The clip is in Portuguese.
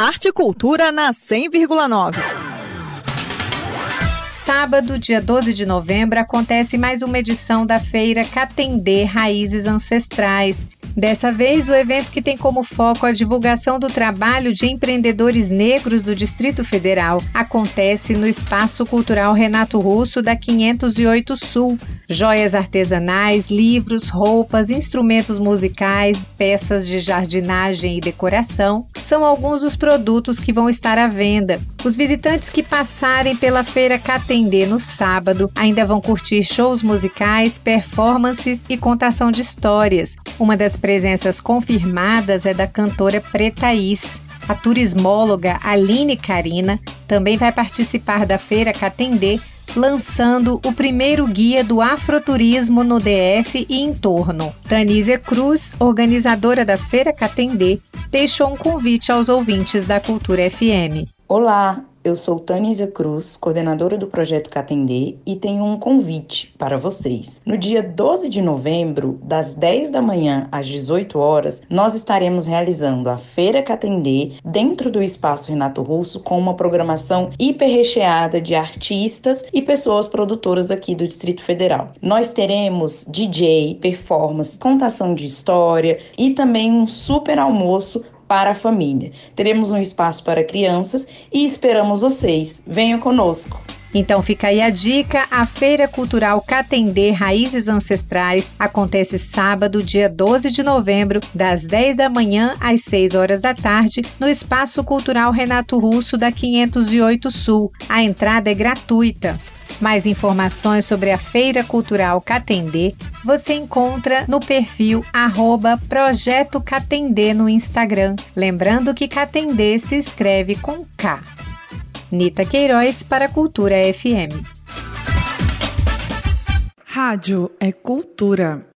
Arte e Cultura na 100,9. Sábado, dia 12 de novembro, acontece mais uma edição da feira Catendê Raízes Ancestrais. Dessa vez, o evento que tem como foco a divulgação do trabalho de empreendedores negros do Distrito Federal acontece no Espaço Cultural Renato Russo da 508 Sul. Joias artesanais, livros, roupas, instrumentos musicais, peças de jardinagem e decoração são alguns dos produtos que vão estar à venda. Os visitantes que passarem pela feira No sábado ainda vão curtir shows musicais, performances e contação de histórias. Uma das presenças confirmadas é da cantora Pretaís. A turismóloga Aline Carina também vai participar da Feira Catendê, lançando o primeiro guia do afroturismo no DF e em torno. Tanísia Cruz, organizadora da Feira Catendê, deixou um convite aos ouvintes da Cultura FM. Olá, eu sou Tanísia Cruz, coordenadora do projeto Catendê, e tenho um convite para vocês. No dia 12 de novembro, das 10 da manhã às 18 horas, nós estaremos realizando a Feira Catendê dentro do Espaço Renato Russo com uma programação hiper recheada de artistas e pessoas produtoras aqui do Distrito Federal. Nós teremos DJ, performance, contação de história e também um super almoço para a família. Teremos um espaço para crianças e esperamos vocês. Venham conosco. Então fica aí a dica: a Feira Cultural Catendê Raízes Ancestrais acontece sábado, dia 12 de novembro, das 10 da manhã às 6 horas da tarde, no Espaço Cultural Renato Russo da 508 Sul. A entrada é gratuita. Mais informações sobre a Feira Cultural Catendê você encontra no perfil arroba Projeto Catendê no Instagram. Lembrando que Catendê se escreve com K. Nita Queiroz para Cultura FM. Rádio é cultura.